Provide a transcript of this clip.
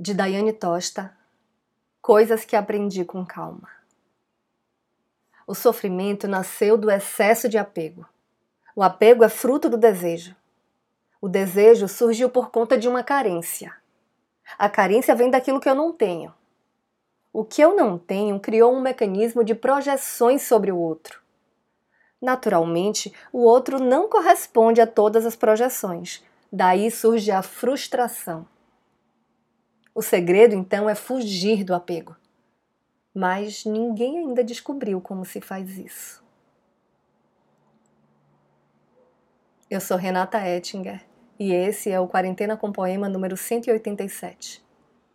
de Daiane Tosta, Coisas que aprendi com calma. O sofrimento nasceu do excesso de apego. O apego é fruto do desejo. O desejo surgiu por conta de uma carência. A carência vem daquilo que eu não tenho. O que eu não tenho criou um mecanismo de projeções sobre o outro. Naturalmente, o outro não corresponde a todas as projeções. Daí surge a frustração. O segredo, então, é fugir do apego. Mas ninguém ainda descobriu como se faz isso. Eu sou Renata Ettinger e esse é o Quarentena com Poema número 187.